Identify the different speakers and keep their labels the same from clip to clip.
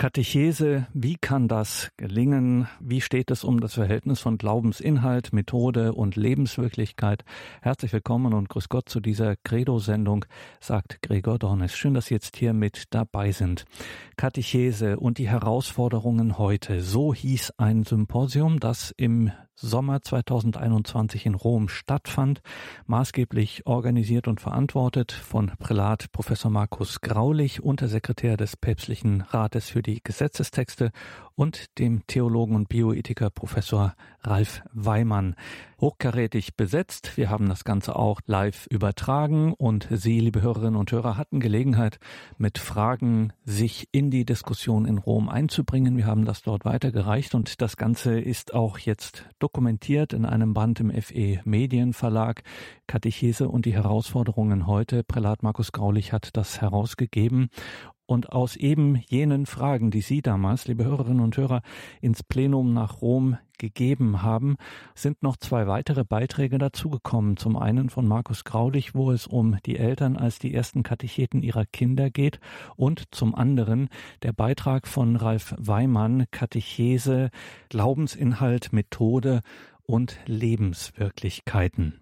Speaker 1: Katechese, wie kann das gelingen? Wie steht es um das Verhältnis von Glaubensinhalt, Methode und Lebenswirklichkeit? Herzlich willkommen und grüß Gott zu dieser Credo-Sendung, sagt Gregor Dornes. Schön, dass Sie jetzt hier mit dabei sind. Katechese und die Herausforderungen heute. So hieß ein Symposium, das im Sommer 2021 in Rom stattfand, maßgeblich organisiert und verantwortet von Prälat Professor Markus Graulich, Untersekretär des Päpstlichen Rates für die Gesetzestexte und dem Theologen und Bioethiker Professor Ralf Weimann. Hochkarätig besetzt. Wir haben das Ganze auch live übertragen und Sie, liebe Hörerinnen und Hörer, hatten Gelegenheit, mit Fragen sich in die Diskussion in Rom einzubringen. Wir haben das dort weitergereicht und das Ganze ist auch jetzt dokumentiert in einem Band im FE Medienverlag. Katechese und die Herausforderungen heute. Prälat Markus Graulich hat das herausgegeben und aus eben jenen Fragen, die Sie damals, liebe Hörerinnen und Hörer, ins Plenum nach Rom gegeben haben, sind noch zwei weitere Beiträge dazugekommen. Zum einen von Markus Graulich, wo es um die Eltern als die ersten Katecheten ihrer Kinder geht und zum anderen der Beitrag von Ralf Weimann, Katechese, Glaubensinhalt, Methode und Lebenswirklichkeiten.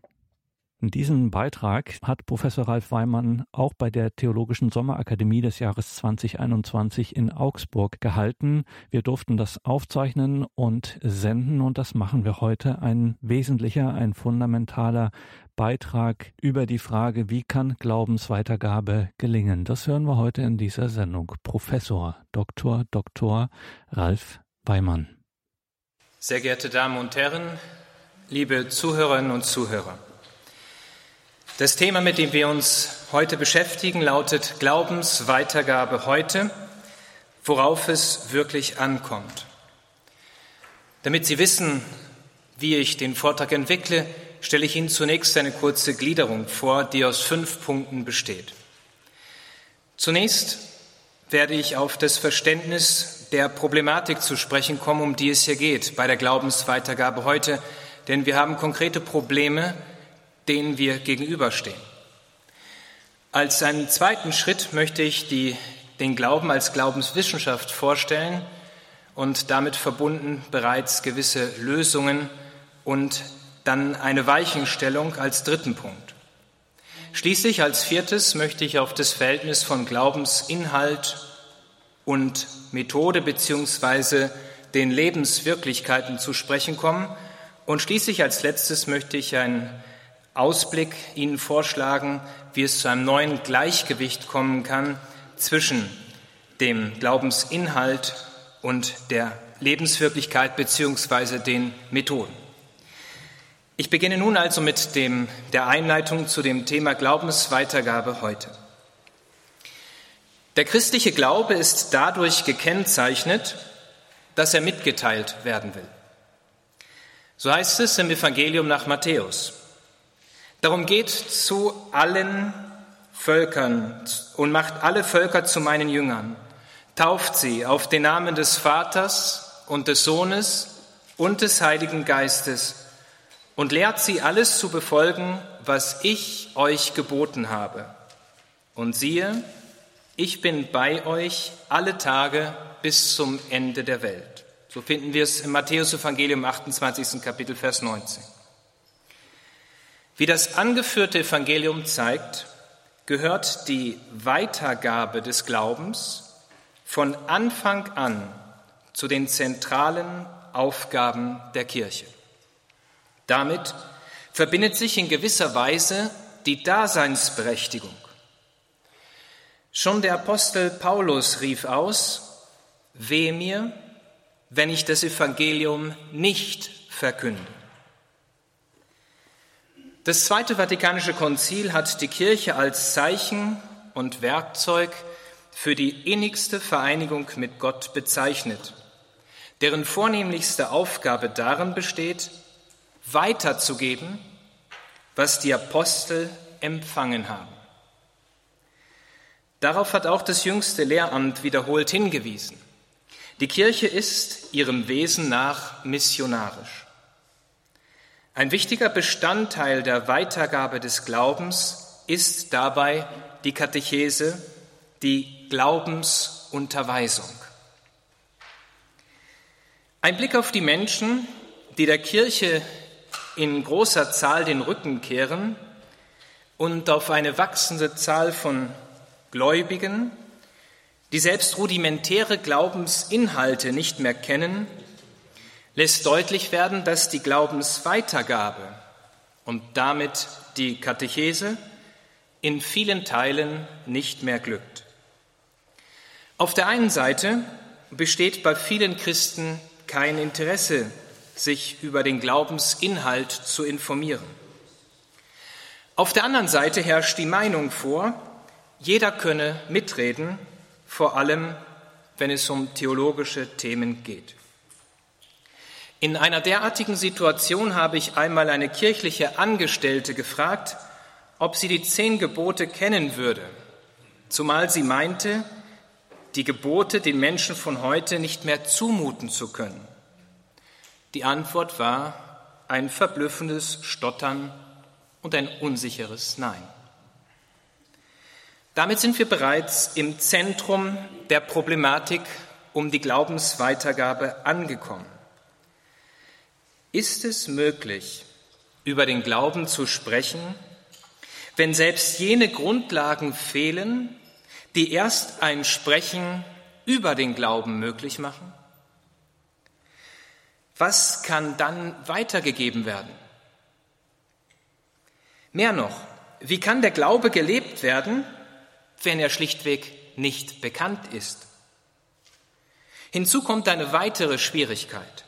Speaker 1: Diesen Beitrag hat Professor Ralf Weimann auch bei der Theologischen Sommerakademie des Jahres 2021 in Augsburg gehalten. Wir durften das aufzeichnen und senden und das machen wir heute. Ein wesentlicher, ein fundamentaler Beitrag über die Frage, wie kann Glaubensweitergabe gelingen. Das hören wir heute in dieser Sendung. Professor Dr. Dr. Ralf Weimann.
Speaker 2: Sehr geehrte Damen und Herren, liebe Zuhörerinnen und Zuhörer. Das Thema, mit dem wir uns heute beschäftigen, lautet Glaubensweitergabe heute, worauf es wirklich ankommt. Damit Sie wissen, wie ich den Vortrag entwickle, stelle ich Ihnen zunächst eine kurze Gliederung vor, die aus fünf Punkten besteht. Zunächst werde ich auf das Verständnis der Problematik zu sprechen kommen, um die es hier geht bei der Glaubensweitergabe heute, denn wir haben konkrete Probleme, denen wir gegenüberstehen. Als einen zweiten Schritt möchte ich die, den Glauben als Glaubenswissenschaft vorstellen und damit verbunden bereits gewisse Lösungen und dann eine Weichenstellung als dritten Punkt. Schließlich als viertes möchte ich auf das Verhältnis von Glaubensinhalt und Methode beziehungsweise den Lebenswirklichkeiten zu sprechen kommen. Und schließlich als letztes möchte ich ein Ausblick Ihnen vorschlagen, wie es zu einem neuen Gleichgewicht kommen kann zwischen dem Glaubensinhalt und der Lebenswirklichkeit beziehungsweise den Methoden. Ich beginne nun also mit dem, der Einleitung zu dem Thema Glaubensweitergabe heute. Der christliche Glaube ist dadurch gekennzeichnet, dass er mitgeteilt werden will. So heißt es im Evangelium nach Matthäus. Darum geht zu allen Völkern und macht alle Völker zu meinen Jüngern. Tauft sie auf den Namen des Vaters und des Sohnes und des Heiligen Geistes und lehrt sie alles zu befolgen, was ich euch geboten habe. Und siehe, ich bin bei euch alle Tage bis zum Ende der Welt. So finden wir es im Matthäus Evangelium 28. Kapitel Vers 19. Wie das angeführte Evangelium zeigt, gehört die Weitergabe des Glaubens von Anfang an zu den zentralen Aufgaben der Kirche. Damit verbindet sich in gewisser Weise die Daseinsberechtigung. Schon der Apostel Paulus rief aus, Weh mir, wenn ich das Evangelium nicht verkünde. Das Zweite Vatikanische Konzil hat die Kirche als Zeichen und Werkzeug für die innigste Vereinigung mit Gott bezeichnet, deren vornehmlichste Aufgabe darin besteht, weiterzugeben, was die Apostel empfangen haben. Darauf hat auch das jüngste Lehramt wiederholt hingewiesen. Die Kirche ist ihrem Wesen nach missionarisch. Ein wichtiger Bestandteil der Weitergabe des Glaubens ist dabei die Katechese, die Glaubensunterweisung. Ein Blick auf die Menschen, die der Kirche in großer Zahl den Rücken kehren und auf eine wachsende Zahl von Gläubigen, die selbst rudimentäre Glaubensinhalte nicht mehr kennen, lässt deutlich werden, dass die Glaubensweitergabe und damit die Katechese in vielen Teilen nicht mehr glückt. Auf der einen Seite besteht bei vielen Christen kein Interesse, sich über den Glaubensinhalt zu informieren. Auf der anderen Seite herrscht die Meinung vor, jeder könne mitreden, vor allem wenn es um theologische Themen geht. In einer derartigen Situation habe ich einmal eine kirchliche Angestellte gefragt, ob sie die zehn Gebote kennen würde, zumal sie meinte, die Gebote den Menschen von heute nicht mehr zumuten zu können. Die Antwort war ein verblüffendes Stottern und ein unsicheres Nein. Damit sind wir bereits im Zentrum der Problematik um die Glaubensweitergabe angekommen. Ist es möglich, über den Glauben zu sprechen, wenn selbst jene Grundlagen fehlen, die erst ein Sprechen über den Glauben möglich machen? Was kann dann weitergegeben werden? Mehr noch, wie kann der Glaube gelebt werden, wenn er schlichtweg nicht bekannt ist? Hinzu kommt eine weitere Schwierigkeit.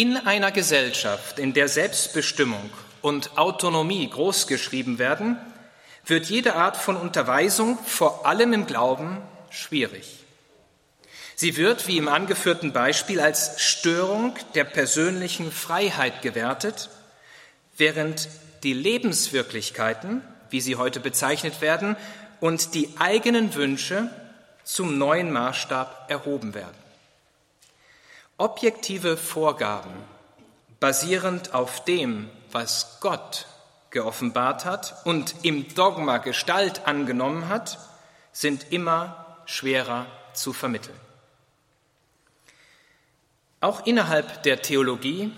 Speaker 2: In einer Gesellschaft, in der Selbstbestimmung und Autonomie großgeschrieben werden, wird jede Art von Unterweisung, vor allem im Glauben, schwierig. Sie wird, wie im angeführten Beispiel, als Störung der persönlichen Freiheit gewertet, während die Lebenswirklichkeiten, wie sie heute bezeichnet werden, und die eigenen Wünsche zum neuen Maßstab erhoben werden. Objektive Vorgaben, basierend auf dem, was Gott geoffenbart hat und im Dogma Gestalt angenommen hat, sind immer schwerer zu vermitteln. Auch innerhalb der Theologie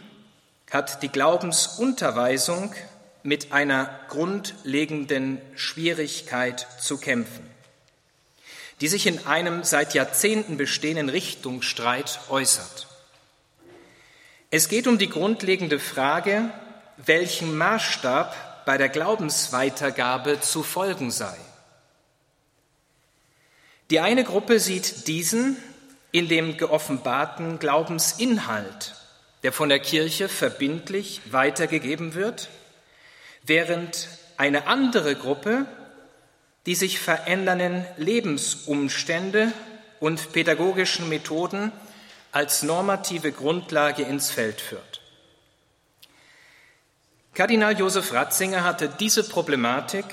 Speaker 2: hat die Glaubensunterweisung mit einer grundlegenden Schwierigkeit zu kämpfen, die sich in einem seit Jahrzehnten bestehenden Richtungsstreit äußert. Es geht um die grundlegende Frage, welchen Maßstab bei der Glaubensweitergabe zu folgen sei. Die eine Gruppe sieht diesen in dem geoffenbarten Glaubensinhalt, der von der Kirche verbindlich weitergegeben wird, während eine andere Gruppe die sich verändernden Lebensumstände und pädagogischen Methoden als normative Grundlage ins Feld führt. Kardinal Josef Ratzinger hatte diese Problematik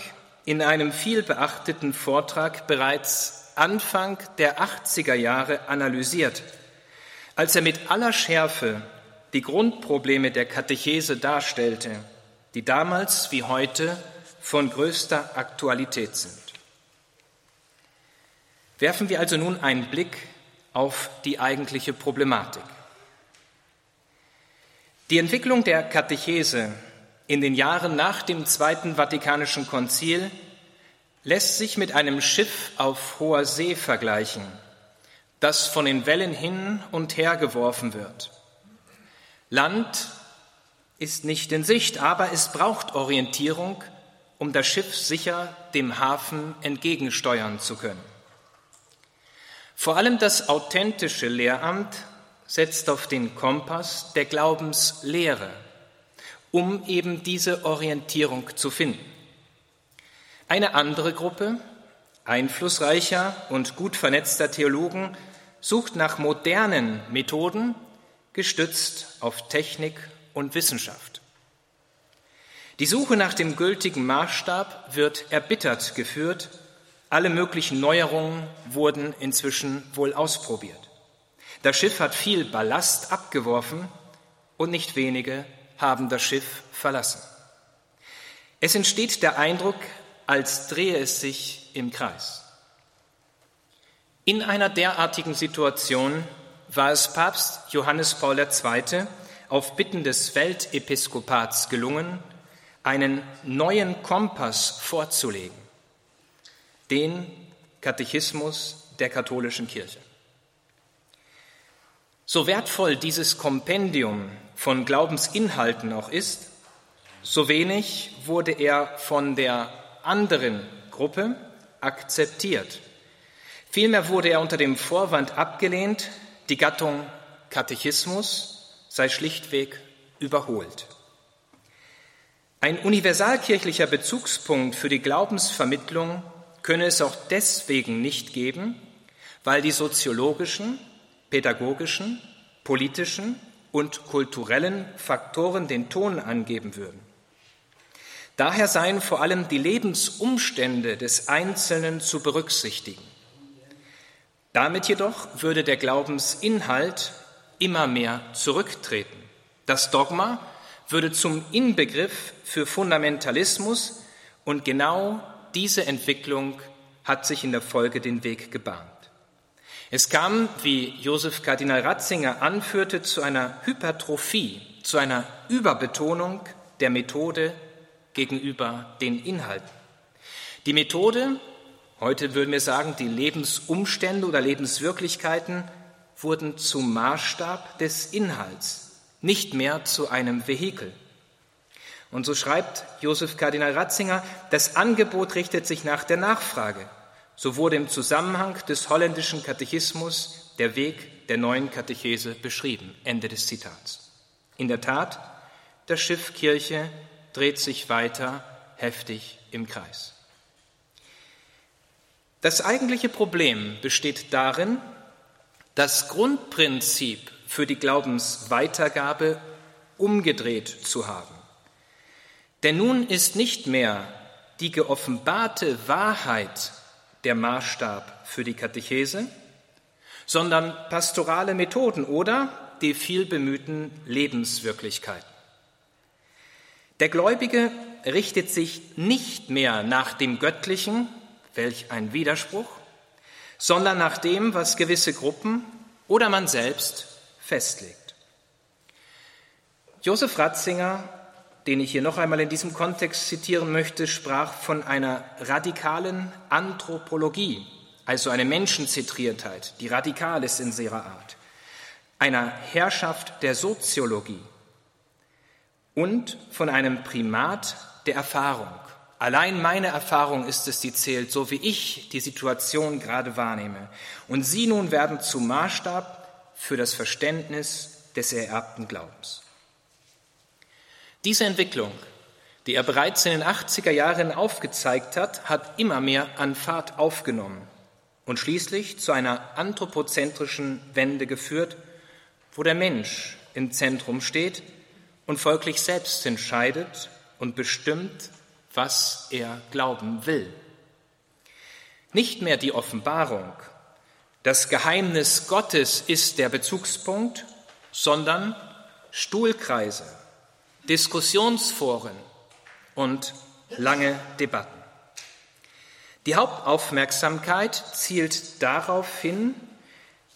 Speaker 2: in einem viel beachteten Vortrag bereits Anfang der 80er Jahre analysiert, als er mit aller Schärfe die Grundprobleme der Katechese darstellte, die damals wie heute von größter Aktualität sind. Werfen wir also nun einen Blick auf die eigentliche Problematik. Die Entwicklung der Katechese in den Jahren nach dem Zweiten Vatikanischen Konzil lässt sich mit einem Schiff auf hoher See vergleichen, das von den Wellen hin und her geworfen wird. Land ist nicht in Sicht, aber es braucht Orientierung, um das Schiff sicher dem Hafen entgegensteuern zu können. Vor allem das authentische Lehramt setzt auf den Kompass der Glaubenslehre, um eben diese Orientierung zu finden. Eine andere Gruppe, einflussreicher und gut vernetzter Theologen, sucht nach modernen Methoden, gestützt auf Technik und Wissenschaft. Die Suche nach dem gültigen Maßstab wird erbittert geführt. Alle möglichen Neuerungen wurden inzwischen wohl ausprobiert. Das Schiff hat viel Ballast abgeworfen und nicht wenige haben das Schiff verlassen. Es entsteht der Eindruck, als drehe es sich im Kreis. In einer derartigen Situation war es Papst Johannes Paul II. auf Bitten des Weltepiskopats gelungen, einen neuen Kompass vorzulegen, den Katechismus der katholischen Kirche. So wertvoll dieses Kompendium von Glaubensinhalten auch ist, so wenig wurde er von der anderen Gruppe akzeptiert. Vielmehr wurde er unter dem Vorwand abgelehnt, die Gattung Katechismus sei schlichtweg überholt. Ein universalkirchlicher Bezugspunkt für die Glaubensvermittlung könne es auch deswegen nicht geben, weil die soziologischen, pädagogischen, politischen und kulturellen Faktoren den Ton angeben würden. Daher seien vor allem die Lebensumstände des Einzelnen zu berücksichtigen. Damit jedoch würde der Glaubensinhalt immer mehr zurücktreten. Das Dogma würde zum Inbegriff für Fundamentalismus und genau diese Entwicklung hat sich in der Folge den Weg gebahnt. Es kam, wie Josef Kardinal Ratzinger anführte, zu einer Hypertrophie, zu einer Überbetonung der Methode gegenüber den Inhalten. Die Methode, heute würden wir sagen, die Lebensumstände oder Lebenswirklichkeiten wurden zum Maßstab des Inhalts nicht mehr zu einem Vehikel. Und so schreibt Josef Kardinal Ratzinger, das Angebot richtet sich nach der Nachfrage. So wurde im Zusammenhang des holländischen Katechismus der Weg der neuen Katechese beschrieben. Ende des Zitats. In der Tat, das Schiff Kirche dreht sich weiter heftig im Kreis. Das eigentliche Problem besteht darin, das Grundprinzip für die Glaubensweitergabe umgedreht zu haben. Denn nun ist nicht mehr die geoffenbarte Wahrheit der Maßstab für die Katechese, sondern pastorale Methoden oder die vielbemühten Lebenswirklichkeiten. Der Gläubige richtet sich nicht mehr nach dem Göttlichen, welch ein Widerspruch, sondern nach dem, was gewisse Gruppen oder man selbst festlegt. Josef Ratzinger, den ich hier noch einmal in diesem Kontext zitieren möchte, sprach von einer radikalen Anthropologie, also eine Menschenzentriertheit, die radikal ist in ihrer Art, einer Herrschaft der Soziologie und von einem Primat der Erfahrung. Allein meine Erfahrung ist es, die zählt, so wie ich die Situation gerade wahrnehme. Und Sie nun werden zum Maßstab für das Verständnis des ererbten Glaubens. Diese Entwicklung, die er bereits in den 80er Jahren aufgezeigt hat, hat immer mehr an Fahrt aufgenommen und schließlich zu einer anthropozentrischen Wende geführt, wo der Mensch im Zentrum steht und folglich selbst entscheidet und bestimmt, was er glauben will. Nicht mehr die Offenbarung das Geheimnis Gottes ist der Bezugspunkt, sondern Stuhlkreise, Diskussionsforen und lange Debatten. Die Hauptaufmerksamkeit zielt darauf hin,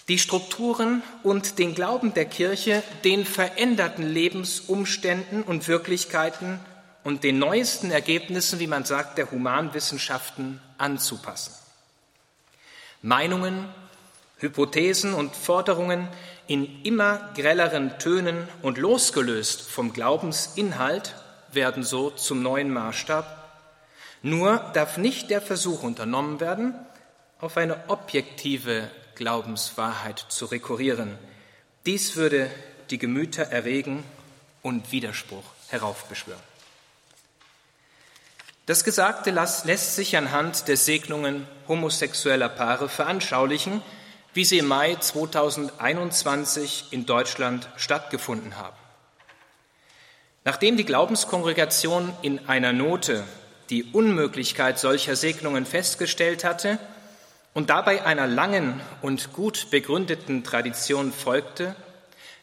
Speaker 2: die Strukturen und den Glauben der Kirche den veränderten Lebensumständen und Wirklichkeiten und den neuesten Ergebnissen, wie man sagt, der Humanwissenschaften anzupassen. Meinungen Hypothesen und Forderungen in immer grelleren Tönen und losgelöst vom Glaubensinhalt werden so zum neuen Maßstab. Nur darf nicht der Versuch unternommen werden, auf eine objektive Glaubenswahrheit zu rekurrieren. Dies würde die Gemüter erregen und Widerspruch heraufbeschwören. Das Gesagte lässt sich anhand der Segnungen homosexueller Paare veranschaulichen, wie sie im Mai 2021 in Deutschland stattgefunden haben. Nachdem die Glaubenskongregation in einer Note die Unmöglichkeit solcher Segnungen festgestellt hatte und dabei einer langen und gut begründeten Tradition folgte,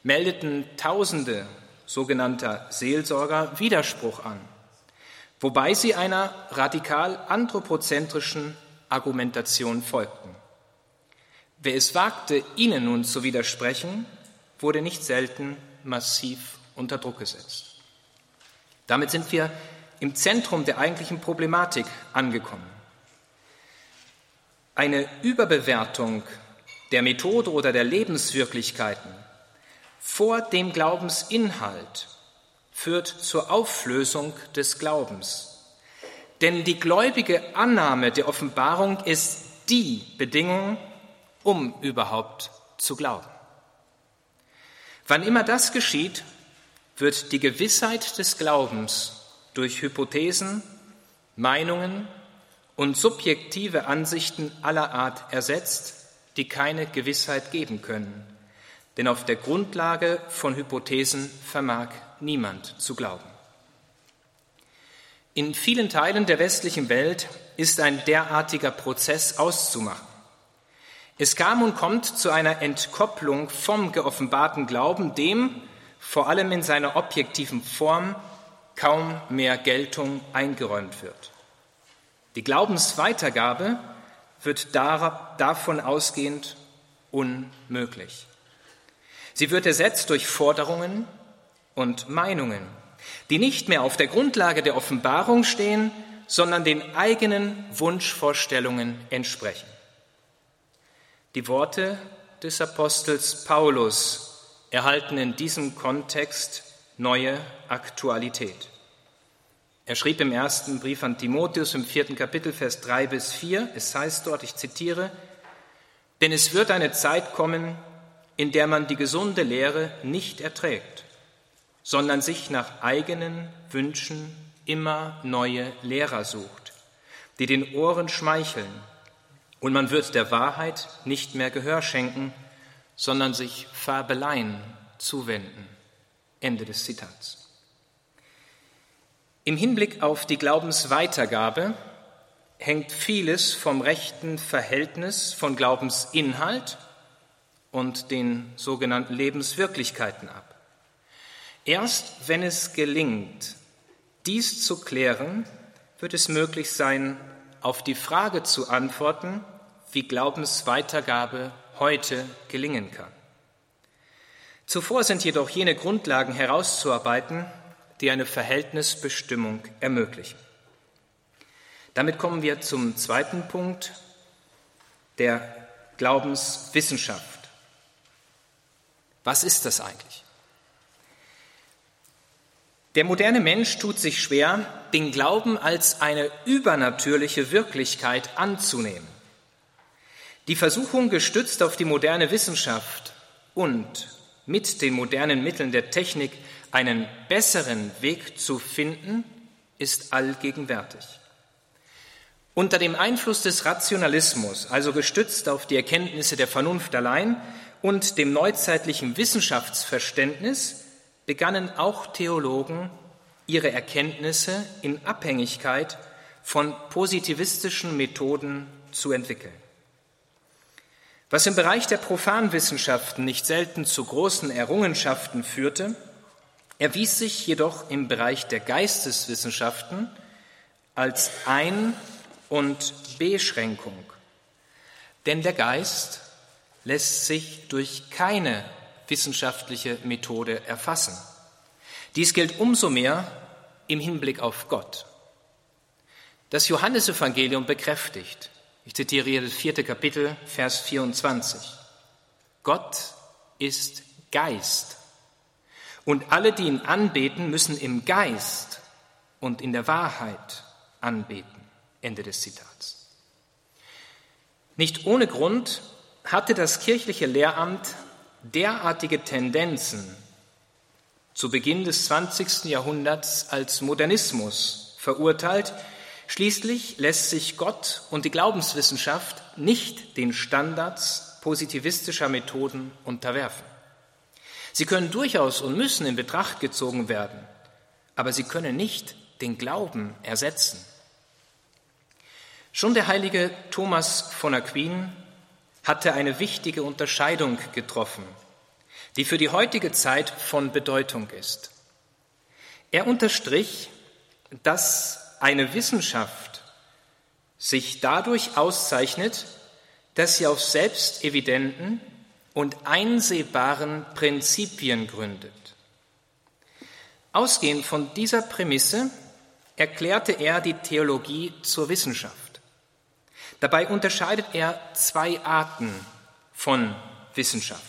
Speaker 2: meldeten Tausende sogenannter Seelsorger Widerspruch an, wobei sie einer radikal anthropozentrischen Argumentation folgten. Wer es wagte, ihnen nun zu widersprechen, wurde nicht selten massiv unter Druck gesetzt. Damit sind wir im Zentrum der eigentlichen Problematik angekommen. Eine Überbewertung der Methode oder der Lebenswirklichkeiten vor dem Glaubensinhalt führt zur Auflösung des Glaubens. Denn die gläubige Annahme der Offenbarung ist die Bedingung, um überhaupt zu glauben. Wann immer das geschieht, wird die Gewissheit des Glaubens durch Hypothesen, Meinungen und subjektive Ansichten aller Art ersetzt, die keine Gewissheit geben können. Denn auf der Grundlage von Hypothesen vermag niemand zu glauben. In vielen Teilen der westlichen Welt ist ein derartiger Prozess auszumachen. Es kam und kommt zu einer Entkopplung vom geoffenbarten Glauben, dem vor allem in seiner objektiven Form kaum mehr Geltung eingeräumt wird. Die Glaubensweitergabe wird davon ausgehend unmöglich. Sie wird ersetzt durch Forderungen und Meinungen, die nicht mehr auf der Grundlage der Offenbarung stehen, sondern den eigenen Wunschvorstellungen entsprechen. Die Worte des Apostels Paulus erhalten in diesem Kontext neue Aktualität. Er schrieb im ersten Brief an Timotheus im vierten Kapitel, Vers drei bis vier. es heißt dort, ich zitiere, denn es wird eine Zeit kommen, in der man die gesunde Lehre nicht erträgt, sondern sich nach eigenen Wünschen immer neue Lehrer sucht, die den Ohren schmeicheln, und man wird der Wahrheit nicht mehr Gehör schenken, sondern sich Fabeleien zuwenden. Ende des Zitats. Im Hinblick auf die Glaubensweitergabe hängt vieles vom rechten Verhältnis von Glaubensinhalt und den sogenannten Lebenswirklichkeiten ab. Erst wenn es gelingt, dies zu klären, wird es möglich sein, auf die Frage zu antworten, wie Glaubensweitergabe heute gelingen kann. Zuvor sind jedoch jene Grundlagen herauszuarbeiten, die eine Verhältnisbestimmung ermöglichen. Damit kommen wir zum zweiten Punkt der Glaubenswissenschaft. Was ist das eigentlich? Der moderne Mensch tut sich schwer, den Glauben als eine übernatürliche Wirklichkeit anzunehmen. Die Versuchung, gestützt auf die moderne Wissenschaft und mit den modernen Mitteln der Technik einen besseren Weg zu finden, ist allgegenwärtig. Unter dem Einfluss des Rationalismus, also gestützt auf die Erkenntnisse der Vernunft allein und dem neuzeitlichen Wissenschaftsverständnis, begannen auch Theologen ihre Erkenntnisse in Abhängigkeit von positivistischen Methoden zu entwickeln. Was im Bereich der Profanwissenschaften nicht selten zu großen Errungenschaften führte, erwies sich jedoch im Bereich der Geisteswissenschaften als Ein- und Beschränkung. Denn der Geist lässt sich durch keine wissenschaftliche Methode erfassen. Dies gilt umso mehr im Hinblick auf Gott. Das Johannesevangelium bekräftigt, ich zitiere hier das vierte Kapitel, Vers 24, Gott ist Geist und alle, die ihn anbeten, müssen im Geist und in der Wahrheit anbeten. Ende des Zitats. Nicht ohne Grund hatte das kirchliche Lehramt derartige Tendenzen zu Beginn des 20. Jahrhunderts als Modernismus verurteilt. Schließlich lässt sich Gott und die Glaubenswissenschaft nicht den Standards positivistischer Methoden unterwerfen. Sie können durchaus und müssen in Betracht gezogen werden, aber sie können nicht den Glauben ersetzen. Schon der heilige Thomas von Aquin hatte eine wichtige Unterscheidung getroffen, die für die heutige Zeit von Bedeutung ist. Er unterstrich, dass eine Wissenschaft sich dadurch auszeichnet, dass sie auf selbstevidenten und einsehbaren Prinzipien gründet. Ausgehend von dieser Prämisse erklärte er die Theologie zur Wissenschaft. Dabei unterscheidet er zwei Arten von Wissenschaft.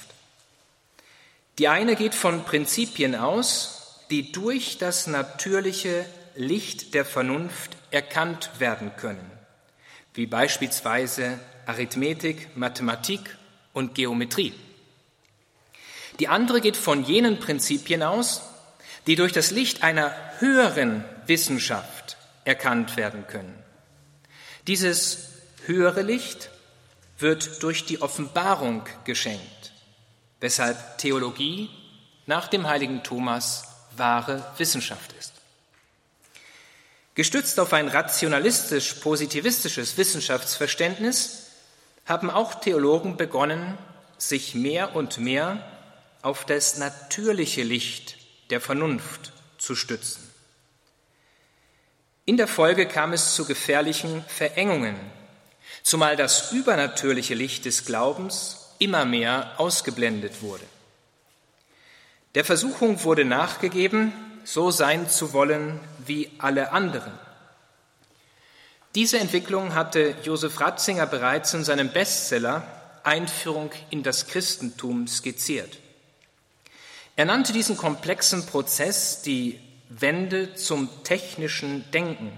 Speaker 2: Die eine geht von Prinzipien aus, die durch das natürliche Licht der Vernunft erkannt werden können, wie beispielsweise Arithmetik, Mathematik und Geometrie. Die andere geht von jenen Prinzipien aus, die durch das Licht einer höheren Wissenschaft erkannt werden können. Dieses höhere Licht wird durch die Offenbarung geschenkt, weshalb Theologie nach dem heiligen Thomas wahre Wissenschaft ist. Gestützt auf ein rationalistisch-positivistisches Wissenschaftsverständnis haben auch Theologen begonnen, sich mehr und mehr auf das natürliche Licht der Vernunft zu stützen. In der Folge kam es zu gefährlichen Verengungen, zumal das übernatürliche Licht des Glaubens immer mehr ausgeblendet wurde. Der Versuchung wurde nachgegeben, so sein zu wollen wie alle anderen. Diese Entwicklung hatte Josef Ratzinger bereits in seinem Bestseller Einführung in das Christentum skizziert. Er nannte diesen komplexen Prozess die Wende zum technischen Denken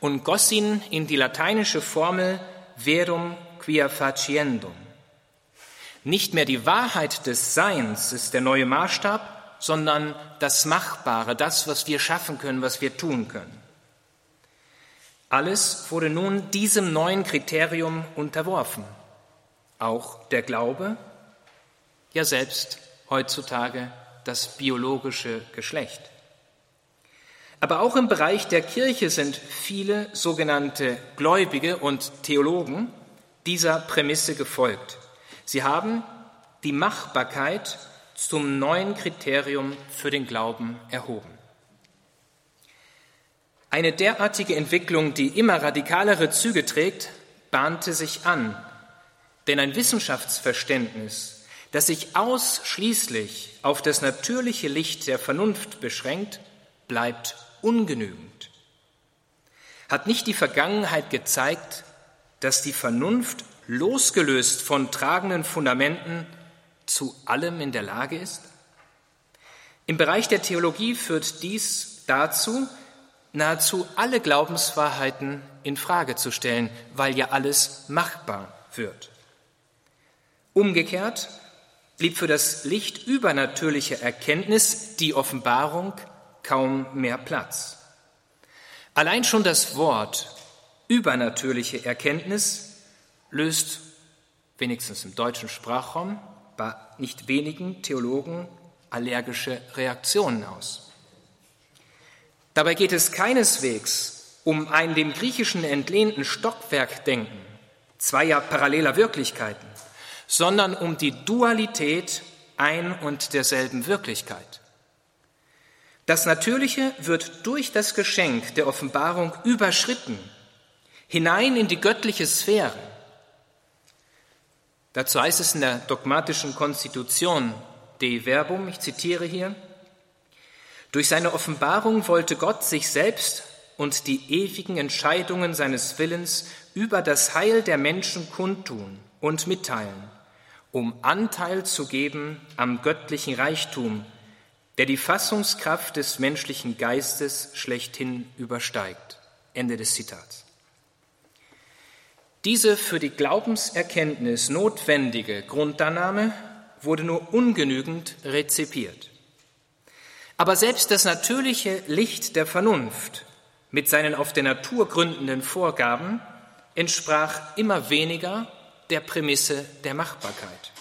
Speaker 2: und goss ihn in die lateinische Formel verum quia faciendum. Nicht mehr die Wahrheit des Seins ist der neue Maßstab, sondern das Machbare, das, was wir schaffen können, was wir tun können. Alles wurde nun diesem neuen Kriterium unterworfen. Auch der Glaube, ja selbst heutzutage das biologische Geschlecht. Aber auch im Bereich der Kirche sind viele sogenannte Gläubige und Theologen dieser Prämisse gefolgt. Sie haben die Machbarkeit zum neuen Kriterium für den Glauben erhoben. Eine derartige Entwicklung, die immer radikalere Züge trägt, bahnte sich an, denn ein Wissenschaftsverständnis, das sich ausschließlich auf das natürliche Licht der Vernunft beschränkt, bleibt ungenügend. Hat nicht die Vergangenheit gezeigt, dass die Vernunft losgelöst von tragenden Fundamenten zu allem in der Lage ist? Im Bereich der Theologie führt dies dazu, nahezu alle Glaubenswahrheiten in Frage zu stellen, weil ja alles machbar wird. Umgekehrt blieb für das Licht übernatürliche Erkenntnis, die Offenbarung, kaum mehr Platz. Allein schon das Wort übernatürliche Erkenntnis löst, wenigstens im deutschen Sprachraum, bei nicht wenigen Theologen allergische Reaktionen aus. Dabei geht es keineswegs um ein dem Griechischen entlehnten Stockwerkdenken zweier paralleler Wirklichkeiten, sondern um die Dualität ein und derselben Wirklichkeit. Das Natürliche wird durch das Geschenk der Offenbarung überschritten, hinein in die göttliche Sphäre. Dazu heißt es in der dogmatischen Konstitution De Verbum, ich zitiere hier, durch seine Offenbarung wollte Gott sich selbst und die ewigen Entscheidungen seines Willens über das Heil der Menschen kundtun und mitteilen um Anteil zu geben am göttlichen Reichtum, der die Fassungskraft des menschlichen Geistes schlechthin übersteigt. Ende des Zitats. Diese für die Glaubenserkenntnis notwendige Grundannahme wurde nur ungenügend rezipiert. Aber selbst das natürliche Licht der Vernunft mit seinen auf der Natur gründenden Vorgaben entsprach immer weniger der Prämisse der Machbarkeit.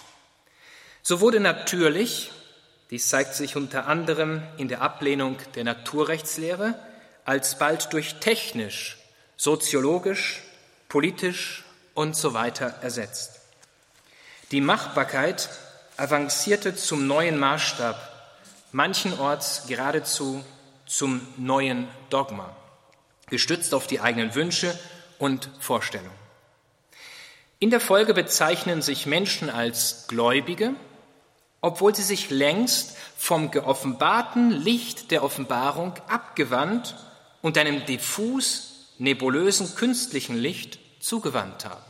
Speaker 2: So wurde natürlich, dies zeigt sich unter anderem in der Ablehnung der Naturrechtslehre, alsbald durch technisch, soziologisch, politisch und so weiter ersetzt. Die Machbarkeit avancierte zum neuen Maßstab, manchenorts geradezu zum neuen Dogma, gestützt auf die eigenen Wünsche und Vorstellungen. In der Folge bezeichnen sich Menschen als Gläubige, obwohl sie sich längst vom geoffenbarten Licht der Offenbarung abgewandt und einem diffus, nebulösen, künstlichen Licht zugewandt haben.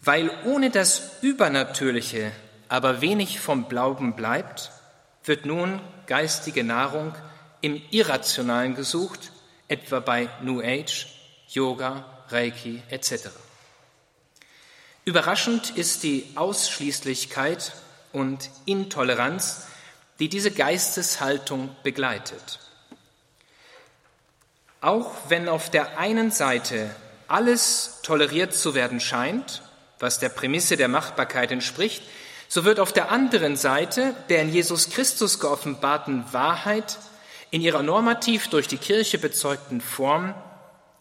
Speaker 2: Weil ohne das Übernatürliche aber wenig vom Glauben bleibt, wird nun geistige Nahrung im Irrationalen gesucht, etwa bei New Age, Yoga, Reiki etc. Überraschend ist die Ausschließlichkeit und Intoleranz, die diese Geisteshaltung begleitet. Auch wenn auf der einen Seite alles toleriert zu werden scheint, was der Prämisse der Machbarkeit entspricht, so wird auf der anderen Seite der in Jesus Christus geoffenbarten Wahrheit in ihrer normativ durch die Kirche bezeugten Form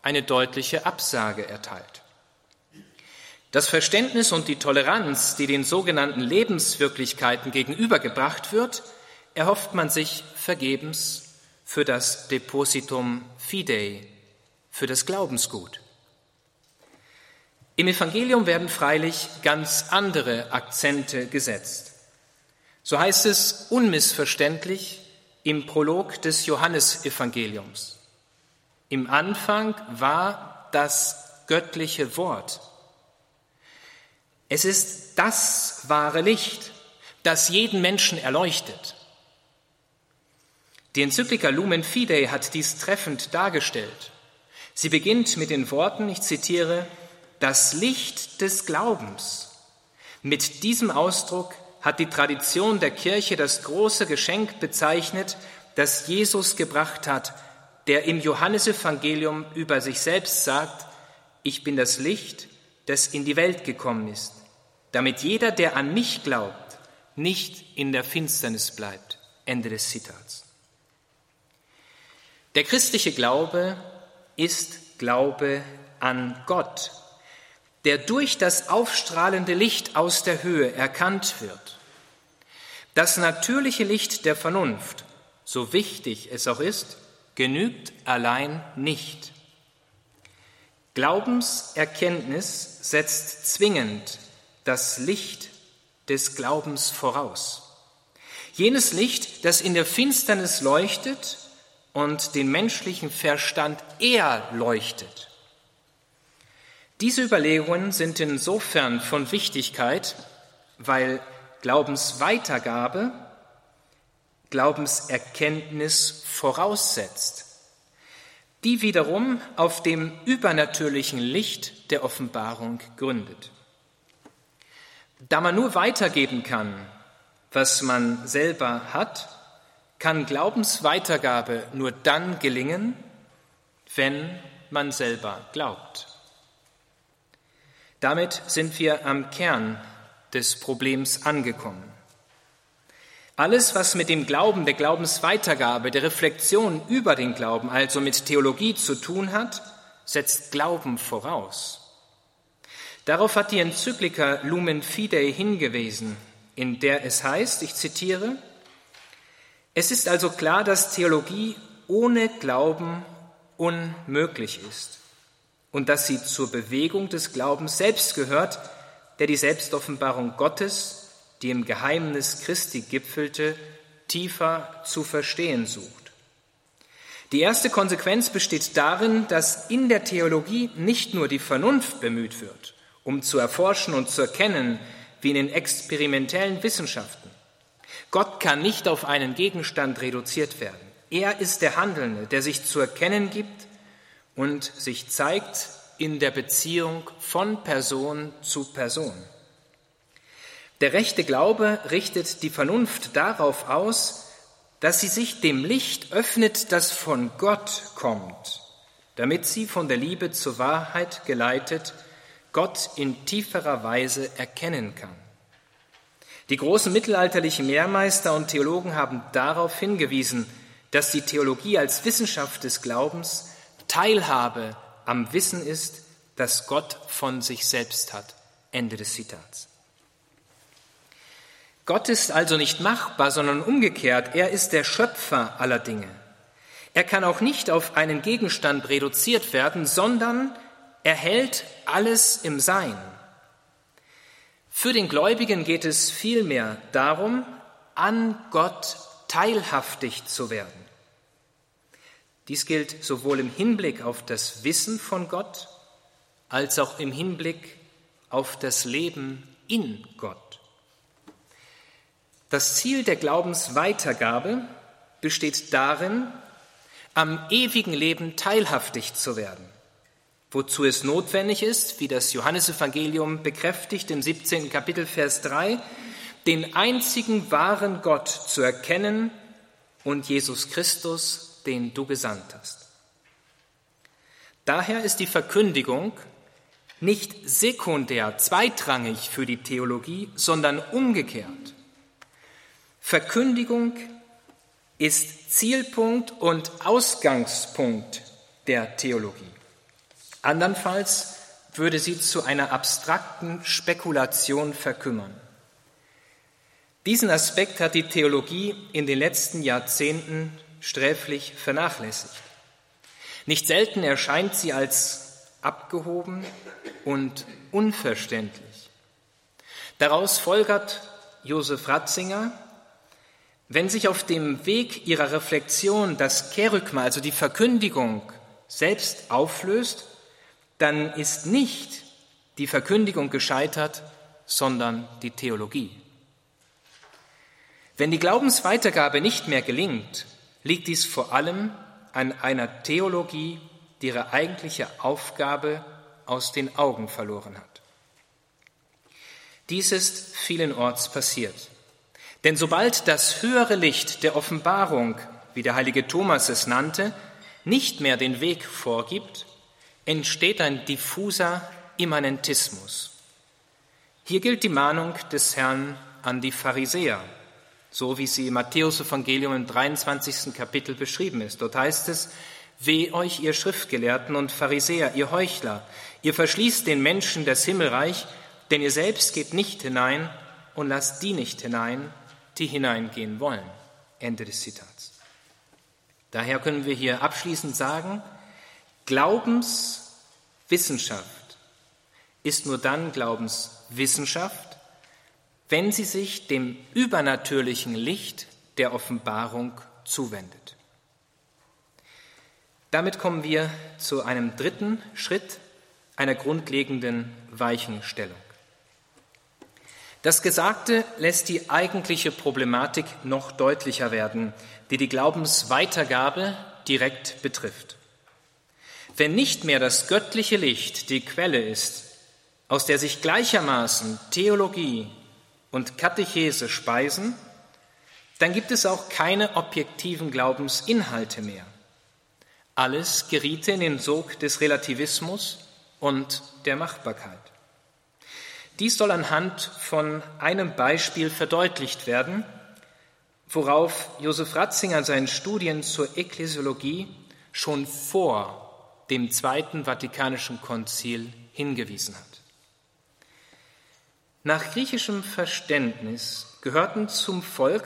Speaker 2: eine deutliche Absage erteilt. Das Verständnis und die Toleranz, die den sogenannten Lebenswirklichkeiten gegenübergebracht wird, erhofft man sich vergebens für das Depositum Fidei, für das Glaubensgut. Im Evangelium werden freilich ganz andere Akzente gesetzt. So heißt es unmissverständlich im Prolog des Johannesevangeliums. Im Anfang war das göttliche Wort. Es ist das wahre Licht, das jeden Menschen erleuchtet. Die Enzyklika Lumen Fidei hat dies treffend dargestellt. Sie beginnt mit den Worten, ich zitiere, das Licht des Glaubens. Mit diesem Ausdruck hat die Tradition der Kirche das große Geschenk bezeichnet, das Jesus gebracht hat, der im Johannesevangelium über sich selbst sagt, ich bin das Licht, das in die Welt gekommen ist, damit jeder, der an mich glaubt, nicht in der Finsternis bleibt. Ende des Zitats. Der christliche Glaube ist Glaube an Gott, der durch das aufstrahlende Licht aus der Höhe erkannt wird. Das natürliche Licht der Vernunft, so wichtig es auch ist, genügt allein nicht. Glaubenserkenntnis setzt zwingend das Licht des Glaubens voraus. Jenes Licht, das in der Finsternis leuchtet und den menschlichen Verstand eher leuchtet. Diese Überlegungen sind insofern von Wichtigkeit, weil Glaubensweitergabe Glaubenserkenntnis voraussetzt, die wiederum auf dem übernatürlichen Licht der Offenbarung gründet. Da man nur weitergeben kann, was man selber hat, kann Glaubensweitergabe nur dann gelingen, wenn man selber glaubt. Damit sind wir am Kern des Problems angekommen. Alles, was mit dem Glauben, der Glaubensweitergabe, der Reflexion über den Glauben, also mit Theologie zu tun hat, setzt Glauben voraus. Darauf hat die Enzyklika Lumen Fidei hingewiesen, in der es heißt, ich zitiere, es ist also klar, dass Theologie ohne Glauben unmöglich ist und dass sie zur Bewegung des Glaubens selbst gehört, der die Selbstoffenbarung Gottes, die im Geheimnis Christi gipfelte, tiefer zu verstehen sucht. Die erste Konsequenz besteht darin, dass in der Theologie nicht nur die Vernunft bemüht wird, um zu erforschen und zu erkennen, wie in den experimentellen Wissenschaften. Gott kann nicht auf einen Gegenstand reduziert werden. Er ist der Handelnde, der sich zu erkennen gibt und sich zeigt in der Beziehung von Person zu Person. Der rechte Glaube richtet die Vernunft darauf aus, dass sie sich dem Licht öffnet, das von Gott kommt, damit sie von der Liebe zur Wahrheit geleitet Gott in tieferer Weise erkennen kann. Die großen mittelalterlichen Mehrmeister und Theologen haben darauf hingewiesen, dass die Theologie als Wissenschaft des Glaubens Teilhabe am Wissen ist, das Gott von sich selbst hat. Ende des Zitats. Gott ist also nicht machbar, sondern umgekehrt. Er ist der Schöpfer aller Dinge. Er kann auch nicht auf einen Gegenstand reduziert werden, sondern Er hält alles im Sein. Für den Gläubigen geht es vielmehr darum, an Gott teilhaftig zu werden. Dies gilt sowohl im Hinblick auf das Wissen von Gott als auch im Hinblick auf das Leben in Gott. Das Ziel der Glaubensweitergabe besteht darin, am ewigen Leben teilhaftig zu werden, wozu es notwendig ist, wie das Johannesevangelium bekräftigt im 17. Kapitel Vers 3, den einzigen wahren Gott zu erkennen und Jesus Christus, den du gesandt hast. Daher ist die Verkündigung nicht sekundär, zweitrangig für die Theologie, sondern umgekehrt. Verkündigung ist Zielpunkt und Ausgangspunkt der Theologie. Andernfalls würde sie zu einer abstrakten Spekulation verkümmern. Diesen Aspekt hat die Theologie in den letzten Jahrzehnten sträflich vernachlässigt. Nicht selten erscheint sie als abgehoben und unverständlich. Daraus folgert Josef Ratzinger, wenn sich auf dem Weg ihrer Reflexion das Kerygma, also die Verkündigung, selbst auflöst, dann ist nicht die Verkündigung gescheitert, sondern die Theologie. Wenn die Glaubensweitergabe nicht mehr gelingt, liegt dies vor allem an einer Theologie, die ihre eigentliche Aufgabe aus den Augen verloren hat. Dies ist vielenorts passiert. Denn sobald das höhere Licht der Offenbarung, wie der heilige Thomas es nannte, nicht mehr den Weg vorgibt, entsteht ein diffuser Immanentismus. Hier gilt die Mahnung des Herrn an die Pharisäer, so wie sie im Matthäus-Evangelium im 23. Kapitel beschrieben ist. Dort heißt es, Weh euch, ihr Schriftgelehrten und Pharisäer, ihr Heuchler, ihr verschließt den Menschen das Himmelreich, denn ihr selbst geht nicht hinein und lasst die nicht hinein, die hineingehen wollen. Ende des Zitats. Daher können wir hier abschließend sagen, Glaubenswissenschaft ist nur dann Glaubenswissenschaft, wenn sie sich dem übernatürlichen Licht der Offenbarung zuwendet. Damit kommen wir zu einem dritten Schritt einer grundlegenden Weichenstellung. Das Gesagte lässt die eigentliche Problematik noch deutlicher werden, die die Glaubensweitergabe direkt betrifft. Wenn nicht mehr das göttliche Licht die Quelle ist, aus der sich gleichermaßen Theologie und Katechese speisen, dann gibt es auch keine objektiven Glaubensinhalte mehr. Alles geriete in den Sog des Relativismus und der Machbarkeit. Dies soll anhand von einem Beispiel verdeutlicht werden, worauf Josef Ratzinger in seinen Studien zur Ekklesiologie schon vor dem Zweiten Vatikanischen Konzil hingewiesen hat. Nach griechischem Verständnis gehörten zum Volk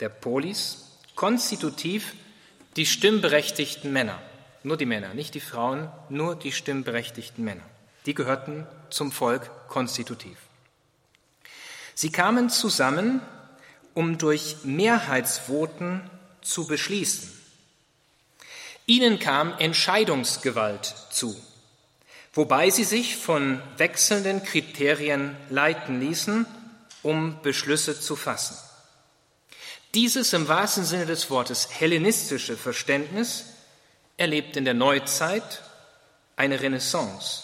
Speaker 2: der Polis konstitutiv die stimmberechtigten Männer, nur die Männer, nicht die Frauen, nur die stimmberechtigten Männer. Die gehörten zum Volk konstitutiv. Sie kamen zusammen, um durch Mehrheitsvoten zu beschließen. Ihnen kam Entscheidungsgewalt zu, wobei sie sich von wechselnden Kriterien leiten ließen, um Beschlüsse zu fassen. Dieses im wahrsten Sinne des Wortes hellenistische Verständnis erlebt in der Neuzeit eine Renaissance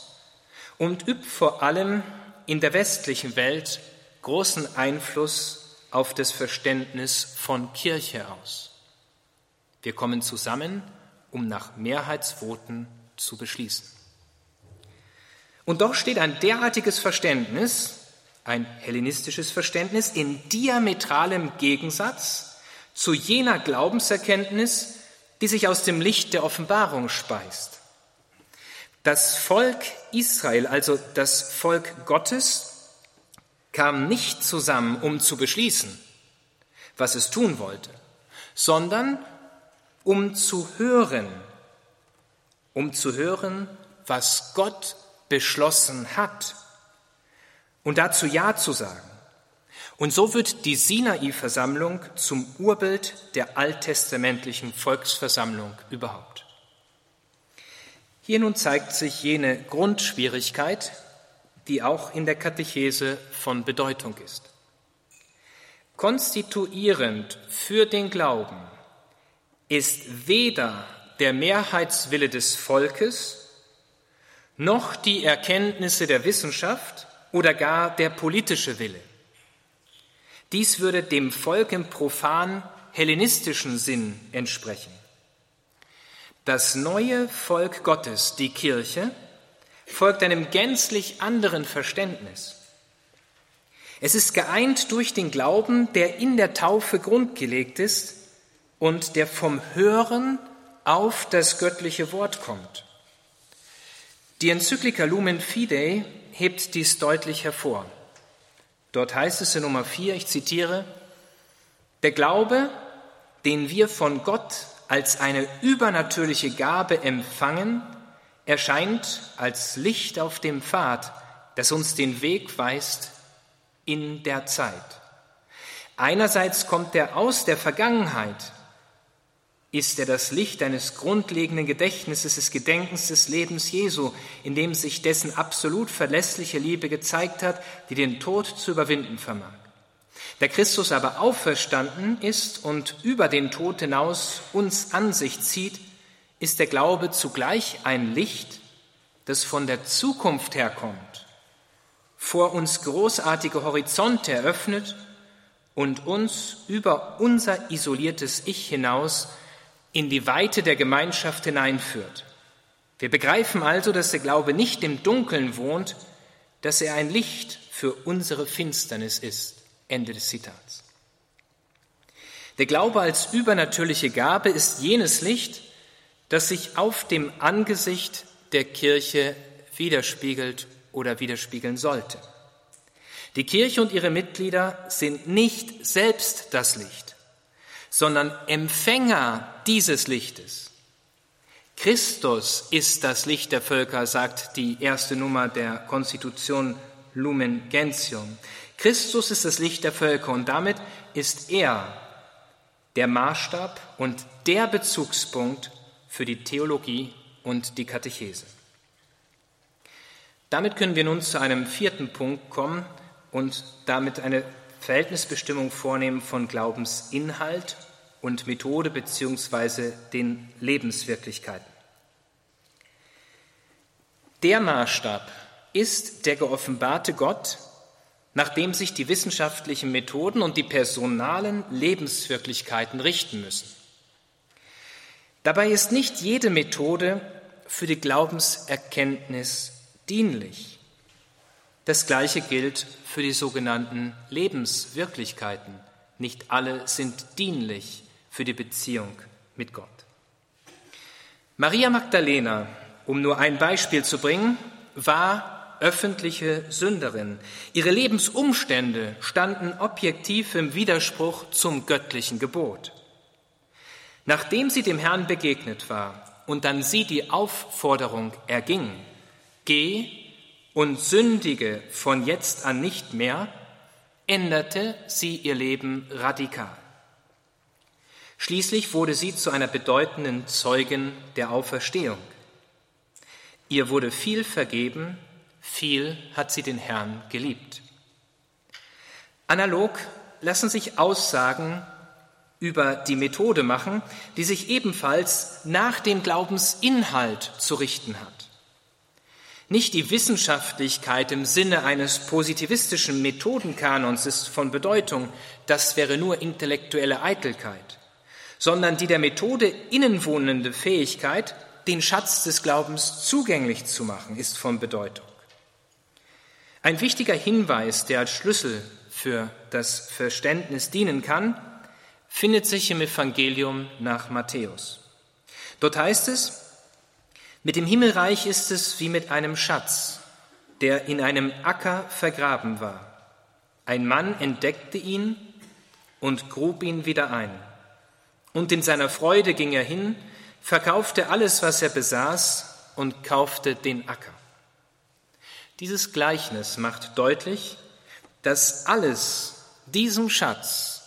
Speaker 2: und übt vor allem in der westlichen Welt großen Einfluss auf das Verständnis von Kirche aus. Wir kommen zusammen, um nach Mehrheitsvoten zu beschließen. Und doch steht ein derartiges Verständnis, ein hellenistisches Verständnis, in diametralem Gegensatz zu jener Glaubenserkenntnis, die sich aus dem Licht der Offenbarung speist. Das Volk Israel, also das Volk Gottes, kam nicht zusammen, um zu beschließen, was es tun wollte, sondern um zu hören, um zu hören, was Gott beschlossen hat und dazu Ja zu sagen. Und so wird die Sinai-Versammlung zum Urbild der alttestamentlichen Volksversammlung überhaupt. Hier nun zeigt sich jene Grundschwierigkeit, die auch in der Katechese von Bedeutung ist. Konstituierend für den Glauben ist weder der Mehrheitswille des Volkes noch die Erkenntnisse der Wissenschaft oder gar der politische Wille. Dies würde dem Volk im profan hellenistischen Sinn entsprechen. Das neue Volk Gottes, die Kirche, folgt einem gänzlich anderen Verständnis. Es ist geeint durch den Glauben, der in der Taufe grundgelegt ist und der vom Hören auf das göttliche Wort kommt. Die Enzyklika Lumen Fidei hebt dies deutlich hervor. Dort heißt es in Nummer 4, ich zitiere, der Glaube, den wir von Gott als eine übernatürliche Gabe empfangen, erscheint als Licht auf dem Pfad, das uns den Weg weist in der Zeit. Einerseits kommt er aus der Vergangenheit, ist er das Licht eines grundlegenden Gedächtnisses des Gedenkens des Lebens Jesu, in dem sich dessen absolut verlässliche Liebe gezeigt hat, die den Tod zu überwinden vermag. Der Christus aber auferstanden ist und über den Tod hinaus uns an sich zieht, ist der Glaube zugleich ein Licht, das von der Zukunft herkommt, vor uns großartige Horizonte eröffnet und uns über unser isoliertes Ich hinaus in die Weite der Gemeinschaft hineinführt. Wir begreifen also, dass der Glaube nicht im Dunkeln wohnt, dass er ein Licht für unsere Finsternis ist. Ende des Zitats. Der Glaube als übernatürliche Gabe ist jenes Licht, das sich auf dem Angesicht der Kirche widerspiegelt oder widerspiegeln sollte. Die Kirche und ihre Mitglieder sind nicht selbst das Licht, sondern Empfänger dieses Lichtes. Christus ist das Licht der Völker, sagt die erste Nummer der Konstitution Lumen Gentium. Christus ist das Licht der Völker und damit ist er der Maßstab und der Bezugspunkt für die Theologie und die Katechese. Damit können wir nun zu einem vierten Punkt kommen und damit eine Verhältnisbestimmung vornehmen von Glaubensinhalt und Methode beziehungsweise den Lebenswirklichkeiten. Der Maßstab ist der geoffenbarte Gott, nach dem sich die wissenschaftlichen Methoden und die personalen Lebenswirklichkeiten richten müssen. Dabei ist nicht jede Methode für die Glaubenserkenntnis dienlich. Das Gleiche gilt für die sogenannten Lebenswirklichkeiten. Nicht alle sind dienlich für die Beziehung mit Gott. Maria Magdalena, um nur ein Beispiel zu bringen, war öffentliche Sünderin. Ihre Lebensumstände standen objektiv im Widerspruch zum göttlichen Gebot. Nachdem sie dem Herrn begegnet war und dann sie die Aufforderung erging, geh und sündige von jetzt an nicht mehr, änderte sie ihr Leben radikal. Schließlich wurde sie zu einer bedeutenden Zeugin der Auferstehung. Ihr wurde viel vergeben, viel hat sie den Herrn geliebt. Analog lassen sich Aussagen über die Methode machen, die sich ebenfalls nach dem Glaubensinhalt zu richten hat. Nicht die Wissenschaftlichkeit im Sinne eines positivistischen Methodenkanons ist von Bedeutung, das wäre nur intellektuelle Eitelkeit, sondern die der Methode innenwohnende Fähigkeit, den Schatz des Glaubens zugänglich zu machen, ist von Bedeutung. Ein wichtiger Hinweis, der als Schlüssel für das Verständnis dienen kann, findet sich im Evangelium nach Matthäus. Dort heißt es, mit dem Himmelreich ist es wie mit einem Schatz, der in einem Acker vergraben war. Ein Mann entdeckte ihn und grub ihn wieder ein. Und in seiner Freude ging er hin, verkaufte alles, was er besaß und kaufte den Acker. Dieses Gleichnis macht deutlich, dass alles diesem Schatz,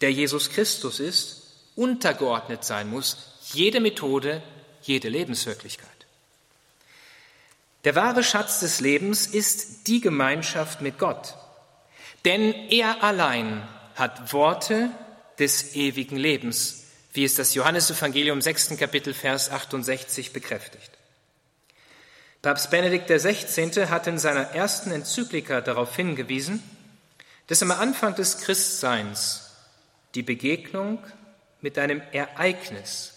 Speaker 2: der Jesus Christus ist, untergeordnet sein muss, jede Methode, jede Lebenswirklichkeit. Der wahre Schatz des Lebens ist die Gemeinschaft mit Gott, denn er allein hat Worte des ewigen Lebens, wie es das Johannesevangelium 6. Kapitel Vers 68 bekräftigt. Papst Benedikt XVI. hat in seiner ersten Enzyklika darauf hingewiesen, dass am Anfang des Christseins die Begegnung mit einem Ereignis,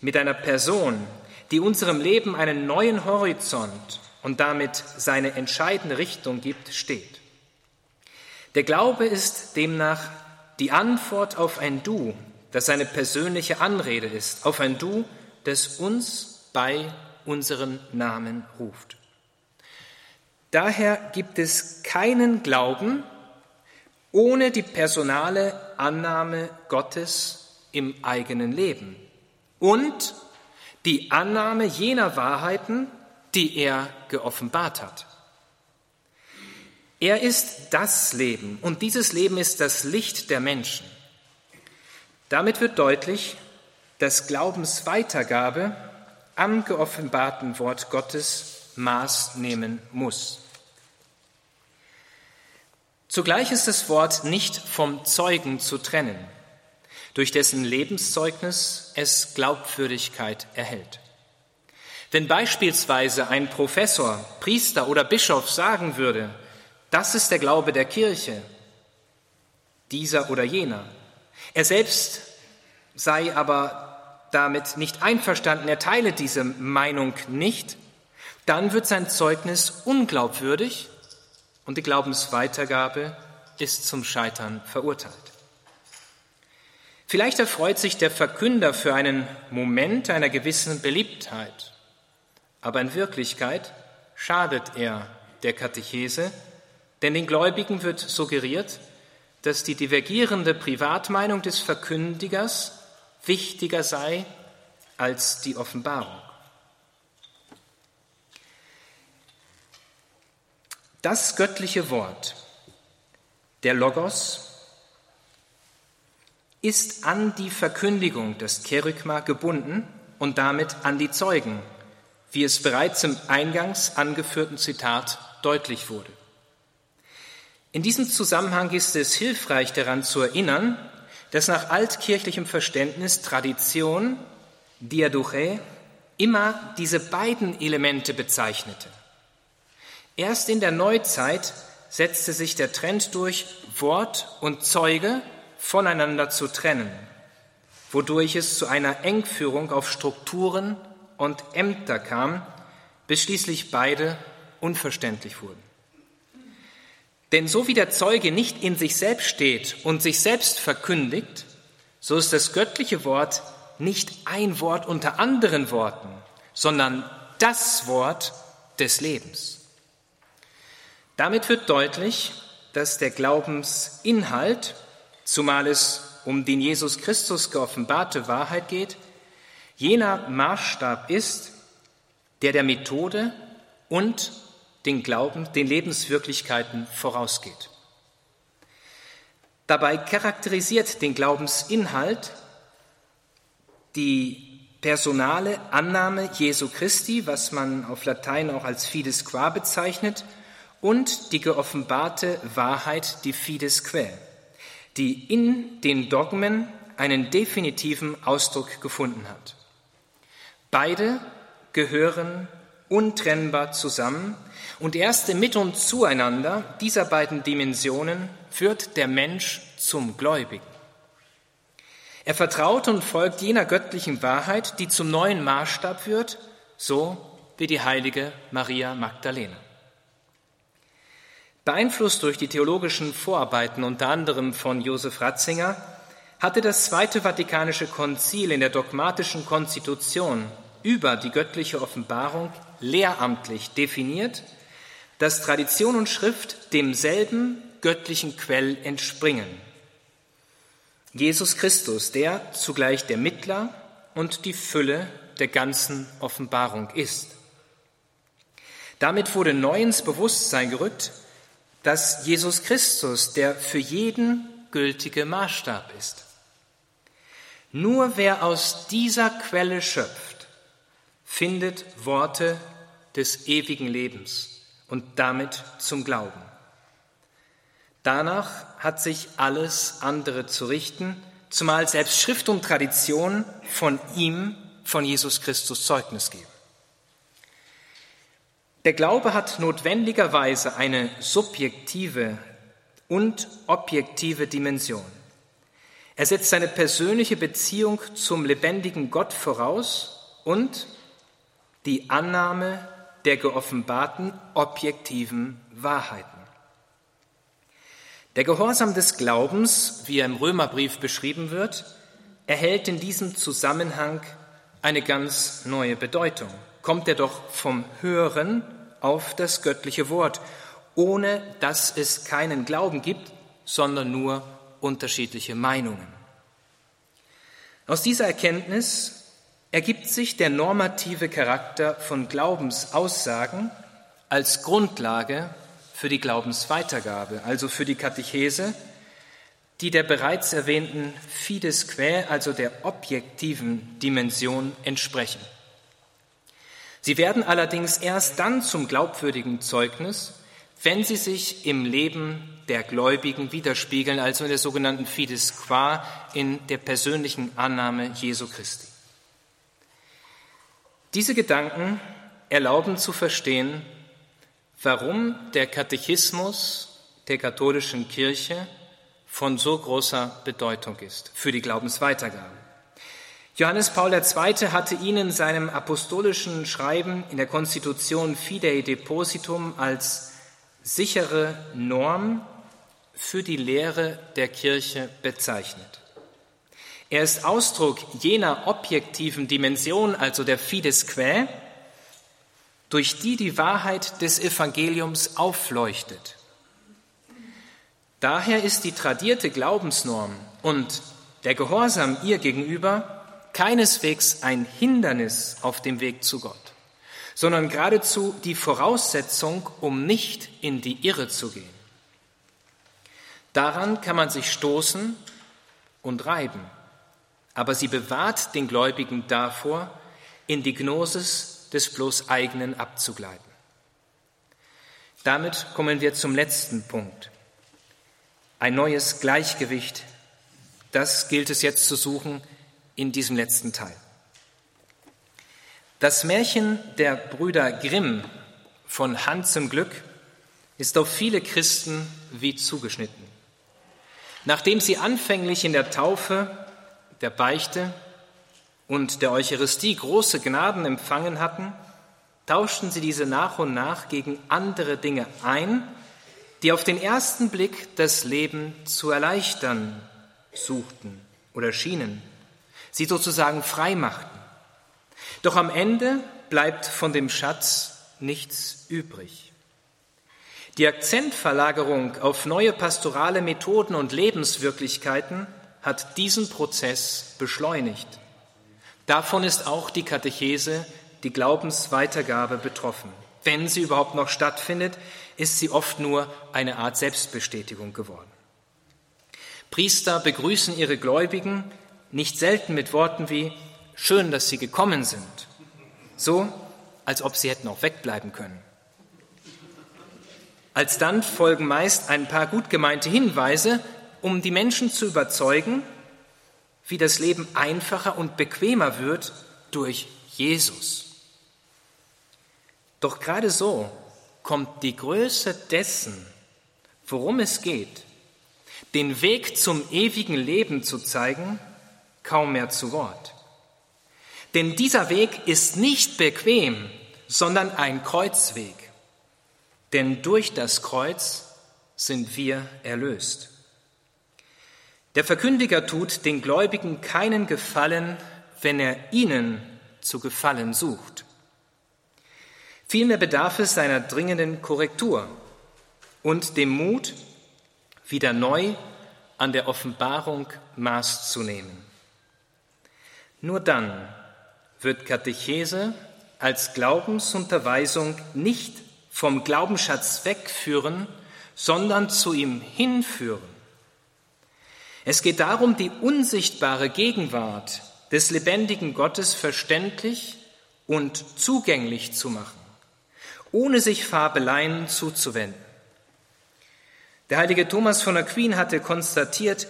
Speaker 2: mit einer Person, die unserem Leben einen neuen Horizont und damit seine entscheidende Richtung gibt, steht. Der Glaube ist demnach die Antwort auf ein Du, das eine persönliche Anrede ist, auf ein Du, das uns bei unseren Namen ruft. Daher gibt es keinen Glauben ohne die personale Annahme Gottes im eigenen Leben und die Annahme jener Wahrheiten, die er geoffenbart hat. Er ist das Leben und dieses Leben ist das Licht der Menschen. Damit wird deutlich, dass Glaubensweitergabe am geoffenbarten Wort Gottes Maß nehmen muss. Zugleich ist das Wort nicht vom Zeugen zu trennen, durch dessen Lebenszeugnis es Glaubwürdigkeit erhält. Wenn beispielsweise ein Professor, Priester oder Bischof sagen würde, das ist der Glaube der Kirche, dieser oder jener, er selbst sei aber damit nicht einverstanden, er teile diese Meinung nicht, dann wird sein Zeugnis unglaubwürdig und die Glaubensweitergabe ist zum Scheitern verurteilt. Vielleicht erfreut sich der Verkünder für einen Moment einer gewissen Beliebtheit, aber in Wirklichkeit schadet er der Katechese, denn den Gläubigen wird suggeriert, dass die divergierende Privatmeinung des Verkündigers wichtiger sei als die Offenbarung. Das göttliche Wort, der Logos, ist an die Verkündigung des Kerygma gebunden und damit an die Zeugen, wie es bereits im eingangs angeführten Zitat deutlich wurde. In diesem Zusammenhang ist es hilfreich daran zu erinnern, dass nach altkirchlichem Verständnis Tradition, Diaduche, immer diese beiden Elemente bezeichnete. Erst in der Neuzeit setzte sich der Trend durch, Wort und Zeuge voneinander zu trennen, wodurch es zu einer Engführung auf Strukturen und Ämter kam, bis schließlich beide unverständlich wurden. Denn so wie der Zeuge nicht in sich selbst steht und sich selbst verkündigt, so ist das göttliche Wort nicht ein Wort unter anderen Worten, sondern das Wort des Lebens. Damit wird deutlich, dass der Glaubensinhalt, zumal es um den Jesus Christus geoffenbarte Wahrheit geht, jener Maßstab ist, der der Methode und den Glauben, den Lebenswirklichkeiten vorausgeht. Dabei charakterisiert den Glaubensinhalt die personale Annahme Jesu Christi, was man auf Latein auch als fides qua bezeichnet, und die geoffenbarte Wahrheit, die fides quae, die in den Dogmen einen definitiven Ausdruck gefunden hat. Beide gehören untrennbar zusammen und erst Mit- und Zueinander dieser beiden Dimensionen führt der Mensch zum Gläubigen. Er vertraut und folgt jener göttlichen Wahrheit, die zum neuen Maßstab wird, so wie die heilige Maria Magdalena. Beeinflusst durch die theologischen Vorarbeiten unter anderem von Josef Ratzinger, hatte das Zweite Vatikanische Konzil in der dogmatischen Konstitution über die göttliche Offenbarung lehramtlich definiert, dass Tradition und Schrift demselben göttlichen Quell entspringen. Jesus Christus, der zugleich der Mittler und die Fülle der ganzen Offenbarung ist. Damit wurde neu ins Bewusstsein gerückt, dass Jesus Christus der für jeden gültige Maßstab ist. Nur wer aus dieser Quelle schöpft, findet Worte des ewigen Lebens und damit zum Glauben. Danach hat sich alles andere zu richten, zumal selbst Schrift und Tradition von ihm, von Jesus Christus Zeugnis geben. Der Glaube hat notwendigerweise eine subjektive und objektive Dimension. Er setzt seine persönliche Beziehung zum lebendigen Gott voraus und die Annahme der geoffenbarten objektiven Wahrheiten. Der Gehorsam des Glaubens, wie er im Römerbrief beschrieben wird, erhält in diesem Zusammenhang eine ganz neue Bedeutung. Kommt er doch vom Hören auf das göttliche Wort, ohne dass es keinen Glauben gibt, sondern nur unterschiedliche Meinungen. Aus dieser Erkenntnis ergibt sich der normative Charakter von Glaubensaussagen als Grundlage für die Glaubensweitergabe, also für die Katechese, die der bereits erwähnten Fides quae, also der objektiven Dimension entsprechen. Sie werden allerdings erst dann zum glaubwürdigen Zeugnis, wenn sie sich im Leben der Gläubigen widerspiegeln, also in der sogenannten Fides qua, in der persönlichen Annahme Jesu Christi. Diese Gedanken erlauben zu verstehen, warum der Katechismus der katholischen Kirche von so großer Bedeutung ist für die Glaubensweitergabe. Johannes Paul II. hatte ihn in seinem apostolischen Schreiben in der Konstitution Fidei Depositum als sichere Norm für die Lehre der Kirche bezeichnet. Er ist Ausdruck jener objektiven Dimension, also der Fides Quae, durch die die Wahrheit des Evangeliums aufleuchtet. Daher ist die tradierte Glaubensnorm und der Gehorsam ihr gegenüber keineswegs ein Hindernis auf dem Weg zu Gott sondern geradezu die Voraussetzung, um nicht in die Irre zu gehen. Daran kann man sich stoßen und reiben, aber sie bewahrt den Gläubigen davor, in die Gnosis des bloß eigenen abzugleiten. Damit kommen wir zum letzten Punkt. Ein neues Gleichgewicht, das gilt es jetzt zu suchen in diesem letzten Teil. Das Märchen der Brüder Grimm von Hand zum Glück ist auf viele Christen wie zugeschnitten. Nachdem sie anfänglich in der Taufe, der Beichte und der Eucharistie große Gnaden empfangen hatten, tauschten sie diese nach und nach gegen andere Dinge ein, die auf den ersten Blick das Leben zu erleichtern suchten oder schienen, sie sozusagen frei machten. Doch am Ende bleibt von dem Schatz nichts übrig. Die Akzentverlagerung auf neue pastorale Methoden und Lebenswirklichkeiten hat diesen Prozess beschleunigt. Davon ist auch die Katechese, die Glaubensweitergabe betroffen. Wenn sie überhaupt noch stattfindet, ist sie oft nur eine Art Selbstbestätigung geworden. Priester begrüßen ihre Gläubigen nicht selten mit Worten wie Schön, dass Sie gekommen sind. So, als ob Sie hätten auch wegbleiben können. Alsdann folgen meist ein paar gut gemeinte Hinweise, um die Menschen zu überzeugen, wie das Leben einfacher und bequemer wird durch Jesus. Doch gerade so kommt die Größe dessen, worum es geht, den Weg zum ewigen Leben zu zeigen, kaum mehr zu Wort. Denn dieser Weg ist nicht bequem, sondern ein Kreuzweg. Denn durch das Kreuz sind wir erlöst. Der Verkündiger tut den Gläubigen keinen Gefallen, wenn er ihnen zu gefallen sucht. Vielmehr bedarf es seiner dringenden Korrektur und dem Mut, wieder neu an der Offenbarung Maß zu nehmen. Nur dann wird Katechese als Glaubensunterweisung nicht vom Glaubensschatz wegführen, sondern zu ihm hinführen. Es geht darum, die unsichtbare Gegenwart des lebendigen Gottes verständlich und zugänglich zu machen, ohne sich Fabeleien zuzuwenden. Der heilige Thomas von Aquin hatte konstatiert,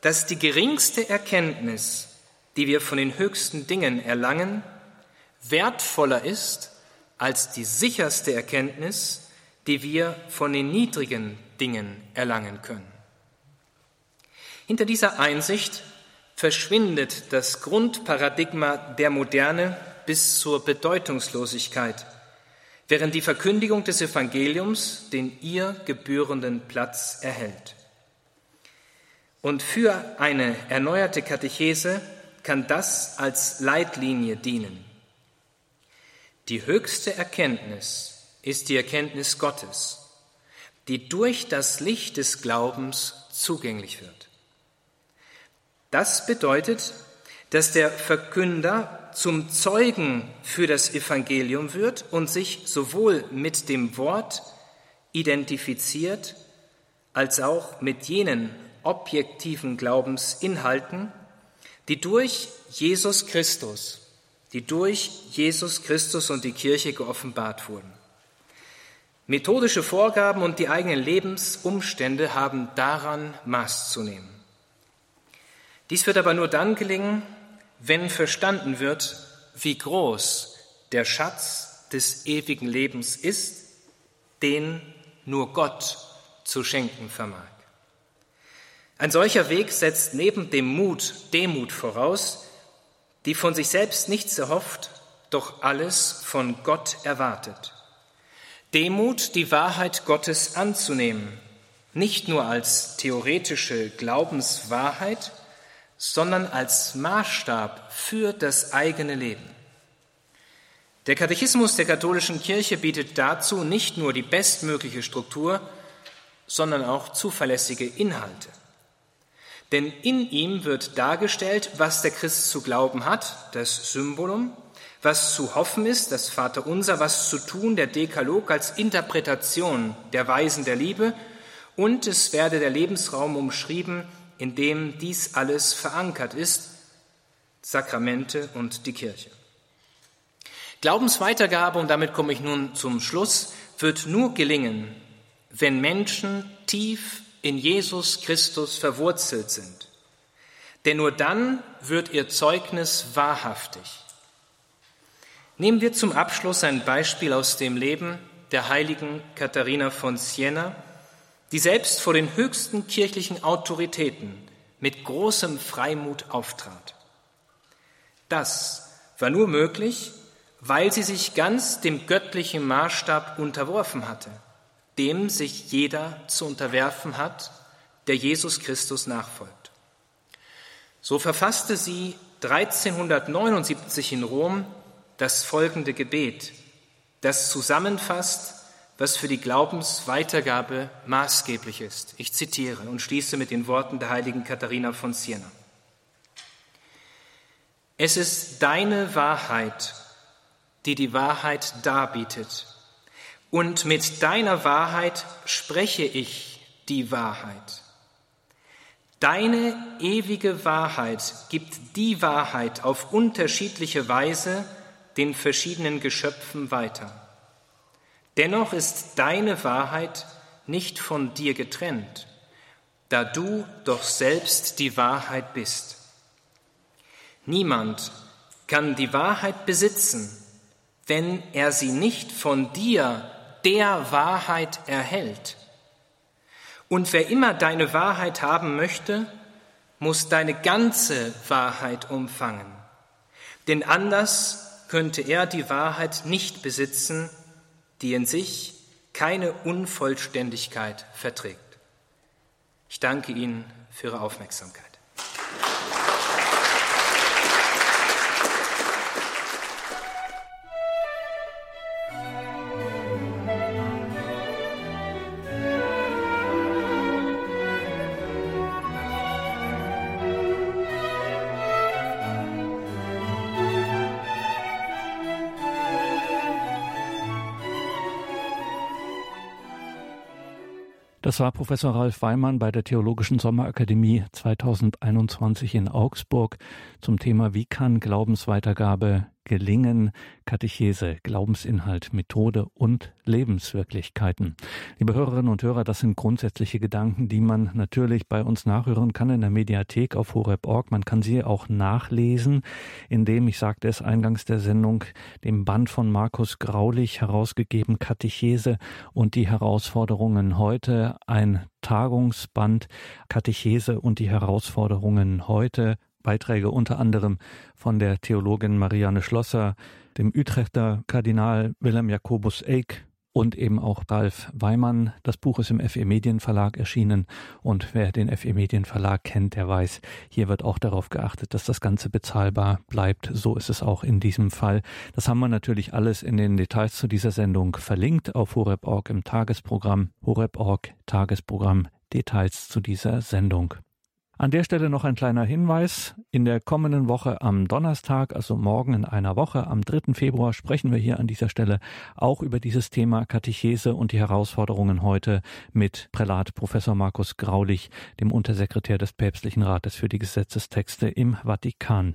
Speaker 2: dass die geringste Erkenntnis, die wir von den höchsten Dingen erlangen, wertvoller ist als die sicherste Erkenntnis, die wir von den niedrigen Dingen erlangen können. Hinter dieser Einsicht verschwindet das Grundparadigma der Moderne bis zur Bedeutungslosigkeit, während die Verkündigung des Evangeliums den ihr gebührenden Platz erhält. Und für eine erneuerte Katechese kann das als Leitlinie dienen. Die höchste Erkenntnis ist die Erkenntnis Gottes, die durch das Licht des Glaubens zugänglich wird. Das bedeutet, dass der Verkünder zum Zeugen für das Evangelium wird und sich sowohl mit dem Wort identifiziert als auch mit jenen objektiven Glaubensinhalten, die durch Jesus Christus die durch Jesus Christus und die Kirche geoffenbart wurden. Methodische Vorgaben und die eigenen Lebensumstände haben daran Maß zu nehmen. Dies wird aber nur dann gelingen, wenn verstanden wird, wie groß der Schatz des ewigen Lebens ist, den nur Gott zu schenken vermag. Ein solcher Weg setzt neben dem Mut Demut voraus, die von sich selbst nichts erhofft, doch alles von Gott erwartet. Demut, die Wahrheit Gottes anzunehmen, nicht nur als theoretische Glaubenswahrheit, sondern als Maßstab für das eigene Leben. Der Katechismus der katholischen Kirche bietet dazu nicht nur die bestmögliche Struktur, sondern auch zuverlässige Inhalte. Denn in ihm wird dargestellt, was der Christ zu glauben hat, das Symbolum, was zu hoffen ist, das Vaterunser, was zu tun, der Dekalog als Interpretation der Weisen der Liebe und es werde der Lebensraum umschrieben, in dem dies alles verankert ist, Sakramente und die Kirche. Glaubensweitergabe, und damit komme ich nun zum Schluss, wird nur gelingen, wenn Menschen tief in Jesus Christus verwurzelt sind. Denn nur dann wird ihr Zeugnis wahrhaftig. Nehmen wir zum Abschluss ein Beispiel aus dem Leben der heiligen Katharina von Siena, die selbst vor den höchsten kirchlichen Autoritäten mit großem Freimut auftrat. Das war nur möglich, weil sie sich ganz dem göttlichen Maßstab unterworfen hatte dem sich jeder zu unterwerfen hat, der Jesus Christus nachfolgt. So verfasste sie 1379 in Rom das folgende Gebet, das zusammenfasst, was für die Glaubensweitergabe maßgeblich ist. Ich zitiere und schließe mit den Worten der heiligen Katharina von Siena. Es ist deine Wahrheit, die die Wahrheit darbietet und mit deiner Wahrheit spreche ich die Wahrheit. Deine ewige Wahrheit gibt die Wahrheit auf unterschiedliche Weise den verschiedenen Geschöpfen weiter. Dennoch ist deine Wahrheit nicht von dir getrennt, da du doch selbst die Wahrheit bist. Niemand kann die Wahrheit besitzen, wenn er sie nicht von dir der Wahrheit erhält. Und wer immer deine Wahrheit haben möchte, muss deine ganze Wahrheit umfangen. Denn anders könnte er die Wahrheit nicht besitzen, die in sich keine Unvollständigkeit verträgt. Ich danke Ihnen für Ihre Aufmerksamkeit.
Speaker 1: Das war Professor Ralf Weimann bei der Theologischen Sommerakademie 2021 in Augsburg zum Thema Wie kann Glaubensweitergabe gelingen? Katechese, Glaubensinhalt, Methode und Lebenswirklichkeiten. Liebe Hörerinnen und Hörer, das sind grundsätzliche Gedanken, die man natürlich bei uns nachhören kann in der Mediathek auf horeb.org. Man kann sie auch nachlesen, indem, ich sagte es eingangs der Sendung, dem Band von Markus Graulich herausgegeben, Katechese und die Herausforderungen heute, ein Tagungsband, Katechese und die Herausforderungen heute, Beiträge unter anderem von der Theologin Marianne Schlosser, dem Utrechter Kardinal Wilhelm Jakobus Eick und eben auch Ralf Weimann. Das Buch ist im FE Medienverlag erschienen und wer den FE Medienverlag kennt, der weiß, hier wird auch darauf geachtet, dass das Ganze bezahlbar bleibt. So ist es auch in diesem Fall. Das haben wir natürlich alles in den Details zu dieser Sendung verlinkt auf horeb.org im Tagesprogramm. horeb.org Tagesprogramm Details zu dieser Sendung. An der Stelle noch ein kleiner Hinweis. In der kommenden Woche am Donnerstag, also morgen in einer Woche, am 3. Februar, sprechen wir hier an dieser Stelle auch über dieses Thema Katechese und die Herausforderungen heute mit Prälat Professor Markus Graulich, dem Untersekretär des Päpstlichen Rates für die Gesetzestexte im Vatikan.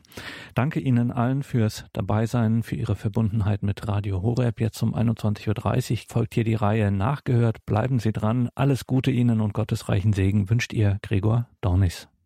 Speaker 1: Danke Ihnen allen fürs Dabeisein, für Ihre Verbundenheit mit Radio Horeb. Jetzt um 21.30 Uhr folgt hier die Reihe Nachgehört. Bleiben Sie dran. Alles Gute Ihnen und Gottes reichen Segen wünscht Ihr Gregor Dornis.